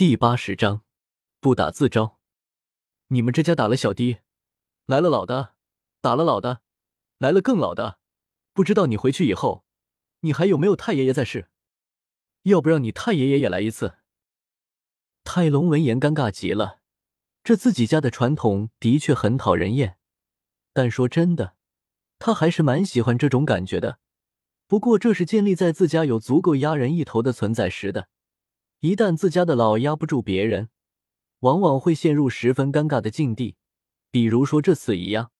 第八十章，不打自招。你们这家打了小的，来了老的，打了老的，来了更老的。不知道你回去以后，你还有没有太爷爷在世？要不让你太爷爷也来一次。泰隆闻言尴尬极了，这自己家的传统的确很讨人厌，但说真的，他还是蛮喜欢这种感觉的。不过这是建立在自家有足够压人一头的存在时的。一旦自家的老压不住别人，往往会陷入十分尴尬的境地。比如说这次一样，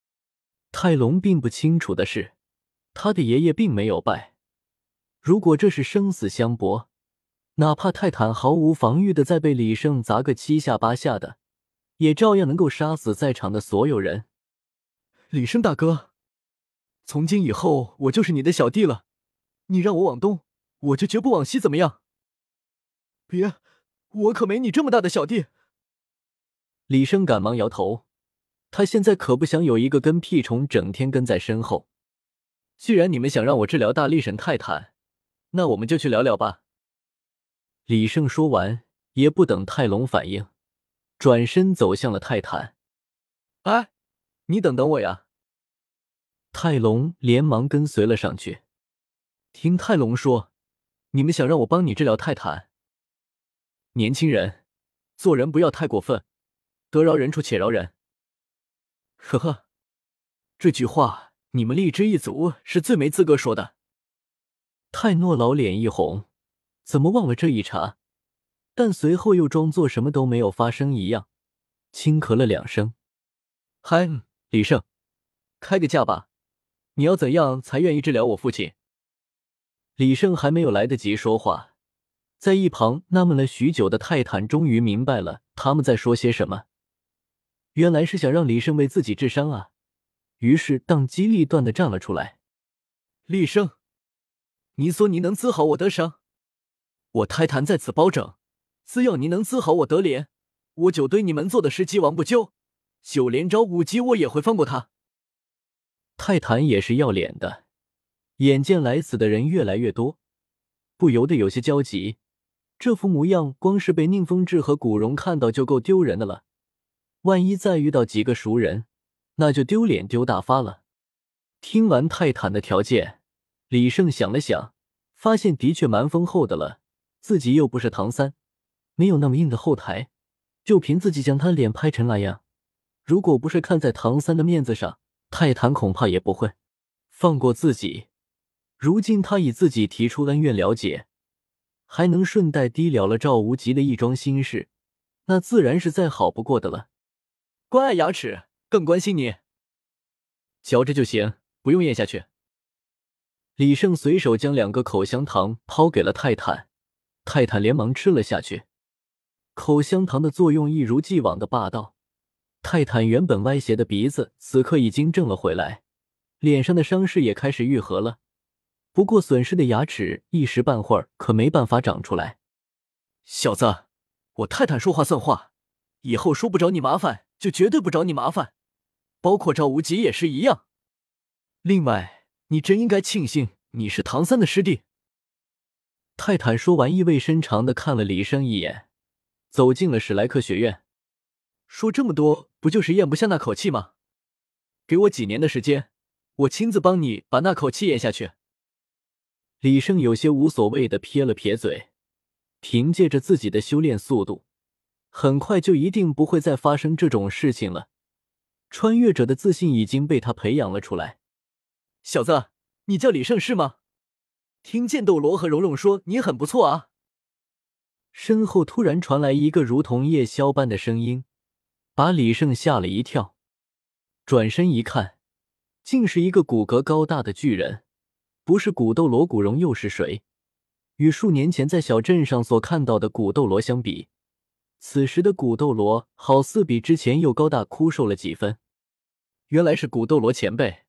泰隆并不清楚的是，他的爷爷并没有败。如果这是生死相搏，哪怕泰坦毫无防御的再被李胜砸个七下八下的，也照样能够杀死在场的所有人。李胜大哥，从今以后我就是你的小弟了，你让我往东，我就绝不往西，怎么样？别，我可没你这么大的小弟。李生赶忙摇头，他现在可不想有一个跟屁虫整天跟在身后。既然你们想让我治疗大力神泰坦，那我们就去聊聊吧。李胜说完，也不等泰隆反应，转身走向了泰坦。哎，你等等我呀！泰隆连忙跟随了上去。听泰隆说，你们想让我帮你治疗泰坦。年轻人，做人不要太过分，得饶人处且饶人。呵呵，这句话你们荔枝一族是最没资格说的。泰诺老脸一红，怎么忘了这一茬？但随后又装作什么都没有发生一样，轻咳了两声。嗨，李胜，开个价吧，你要怎样才愿意治疗我父亲？李胜还没有来得及说话。在一旁纳闷了许久的泰坦终于明白了他们在说些什么，原来是想让李胜为自己治伤啊！于是当机立断的站了出来。厉声，你说你能治好我的伤，我泰坦在此包拯，只要你能治好我德莲，我就对你们做的事既往不咎，九连招五级我也会放过他。泰坦也是要脸的，眼见来此的人越来越多，不由得有些焦急。这副模样，光是被宁风致和古荣看到就够丢人的了。万一再遇到几个熟人，那就丢脸丢大发了。听完泰坦的条件，李胜想了想，发现的确蛮丰厚的了。自己又不是唐三，没有那么硬的后台，就凭自己将他脸拍成那样，如果不是看在唐三的面子上，泰坦恐怕也不会放过自己。如今他以自己提出恩怨了解。还能顺带低了了赵无极的一桩心事，那自然是再好不过的了。关爱牙齿，更关心你。嚼着就行，不用咽下去。李胜随手将两个口香糖抛给了泰坦，泰坦连忙吃了下去。口香糖的作用一如既往的霸道。泰坦原本歪斜的鼻子此刻已经正了回来，脸上的伤势也开始愈合了。不过，损失的牙齿一时半会儿可没办法长出来。小子，我泰坦说话算话，以后说不找你麻烦就绝对不找你麻烦，包括赵无极也是一样。另外，你真应该庆幸你是唐三的师弟。泰坦说完，意味深长的看了李生一眼，走进了史莱克学院。说这么多，不就是咽不下那口气吗？给我几年的时间，我亲自帮你把那口气咽下去。李胜有些无所谓的撇了撇嘴，凭借着自己的修炼速度，很快就一定不会再发生这种事情了。穿越者的自信已经被他培养了出来。小子，你叫李胜是吗？听剑斗罗和蓉蓉说你很不错啊。身后突然传来一个如同夜宵般的声音，把李胜吓了一跳。转身一看，竟是一个骨骼高大的巨人。不是古斗罗古荣又是谁？与数年前在小镇上所看到的古斗罗相比，此时的古斗罗好似比之前又高大枯瘦了几分。原来是古斗罗前辈，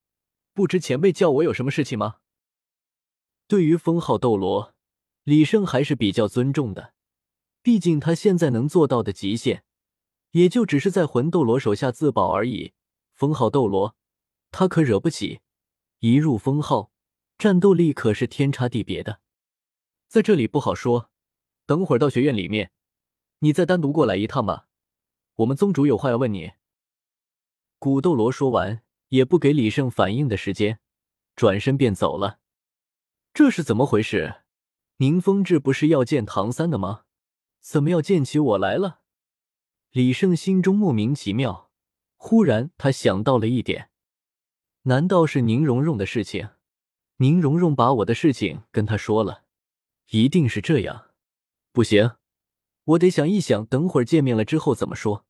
不知前辈叫我有什么事情吗？对于封号斗罗，李胜还是比较尊重的，毕竟他现在能做到的极限，也就只是在魂斗罗手下自保而已。封号斗罗，他可惹不起。一入封号。战斗力可是天差地别的，在这里不好说。等会儿到学院里面，你再单独过来一趟吧，我们宗主有话要问你。”古斗罗说完，也不给李胜反应的时间，转身便走了。这是怎么回事？宁风致不是要见唐三的吗？怎么要见起我来了？李胜心中莫名其妙。忽然，他想到了一点：难道是宁荣荣的事情？宁荣荣把我的事情跟他说了，一定是这样。不行，我得想一想，等会儿见面了之后怎么说。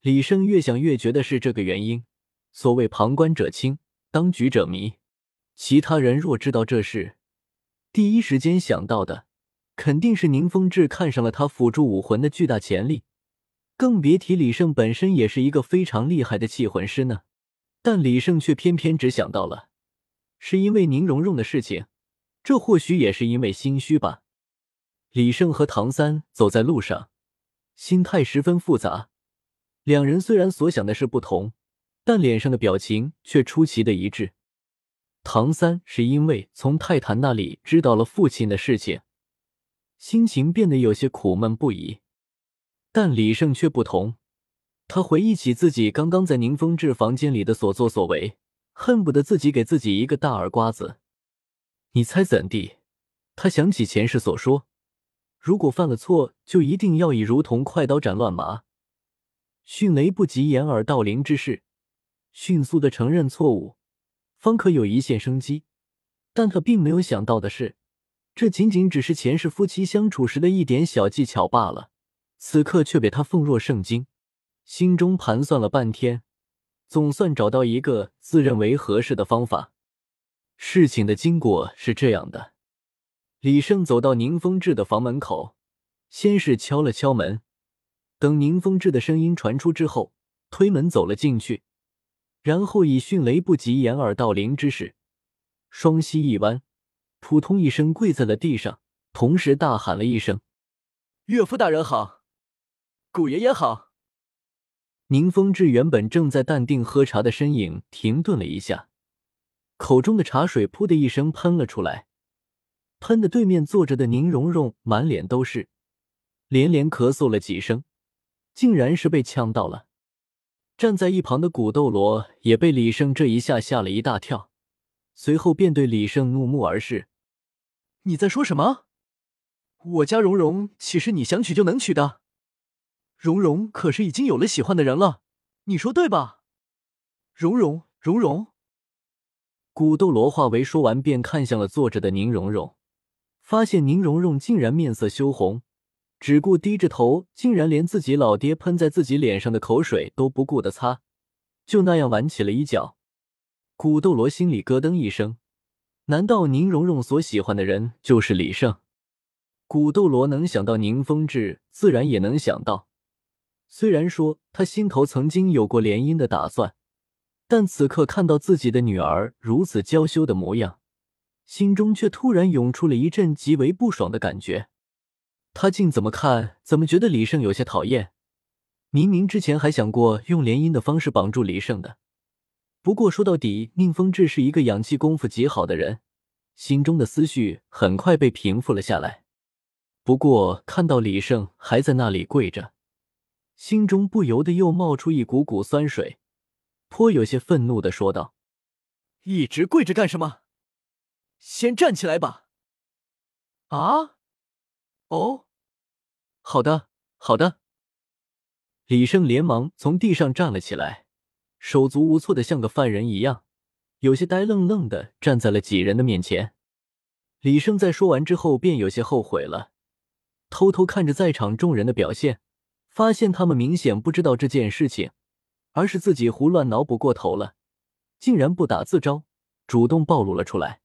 李胜越想越觉得是这个原因。所谓旁观者清，当局者迷。其他人若知道这事，第一时间想到的肯定是宁风致看上了他辅助武魂的巨大潜力，更别提李胜本身也是一个非常厉害的气魂师呢。但李胜却偏偏只想到了，是因为宁荣荣的事情，这或许也是因为心虚吧。李胜和唐三走在路上，心态十分复杂。两人虽然所想的是不同，但脸上的表情却出奇的一致。唐三是因为从泰坦那里知道了父亲的事情，心情变得有些苦闷不已。但李胜却不同，他回忆起自己刚刚在宁风致房间里的所作所为，恨不得自己给自己一个大耳刮子。你猜怎地？他想起前世所说，如果犯了错，就一定要以如同快刀斩乱麻。迅雷不及掩耳盗铃之势，迅速的承认错误，方可有一线生机。但他并没有想到的是，这仅仅只是前世夫妻相处时的一点小技巧罢了。此刻却被他奉若圣经，心中盘算了半天，总算找到一个自认为合适的方法。事情的经过是这样的：李胜走到宁风致的房门口，先是敲了敲门。等宁风致的声音传出之后，推门走了进去，然后以迅雷不及掩耳盗铃之势，双膝一弯，扑通一声跪在了地上，同时大喊了一声：“岳父大人好，古爷爷好。”宁风致原本正在淡定喝茶的身影停顿了一下，口中的茶水噗的一声喷了出来，喷的对面坐着的宁荣荣满脸都是，连连咳嗽了几声。竟然是被呛到了，站在一旁的古斗罗也被李胜这一下吓了一大跳，随后便对李胜怒目而视：“你在说什么？我家蓉蓉岂是你想娶就能娶的？蓉蓉可是已经有了喜欢的人了，你说对吧？”蓉蓉，蓉蓉。古斗罗话为说完，便看向了坐着的宁荣荣，发现宁荣荣竟然面色羞红。只顾低着头，竟然连自己老爹喷在自己脸上的口水都不顾的擦，就那样挽起了一角。古斗罗心里咯噔一声，难道宁荣荣所喜欢的人就是李胜？古斗罗能想到宁风致，自然也能想到。虽然说他心头曾经有过联姻的打算，但此刻看到自己的女儿如此娇羞的模样，心中却突然涌出了一阵极为不爽的感觉。他竟怎么看怎么觉得李胜有些讨厌，明明之前还想过用联姻的方式绑住李胜的。不过说到底，宁风致是一个养气功夫极好的人，心中的思绪很快被平复了下来。不过看到李胜还在那里跪着，心中不由得又冒出一股股酸水，颇有些愤怒的说道：“一直跪着干什么？先站起来吧！”啊？哦。好的，好的。李胜连忙从地上站了起来，手足无措的像个犯人一样，有些呆愣愣的站在了几人的面前。李胜在说完之后便有些后悔了，偷偷看着在场众人的表现，发现他们明显不知道这件事情，而是自己胡乱脑补过头了，竟然不打自招，主动暴露了出来。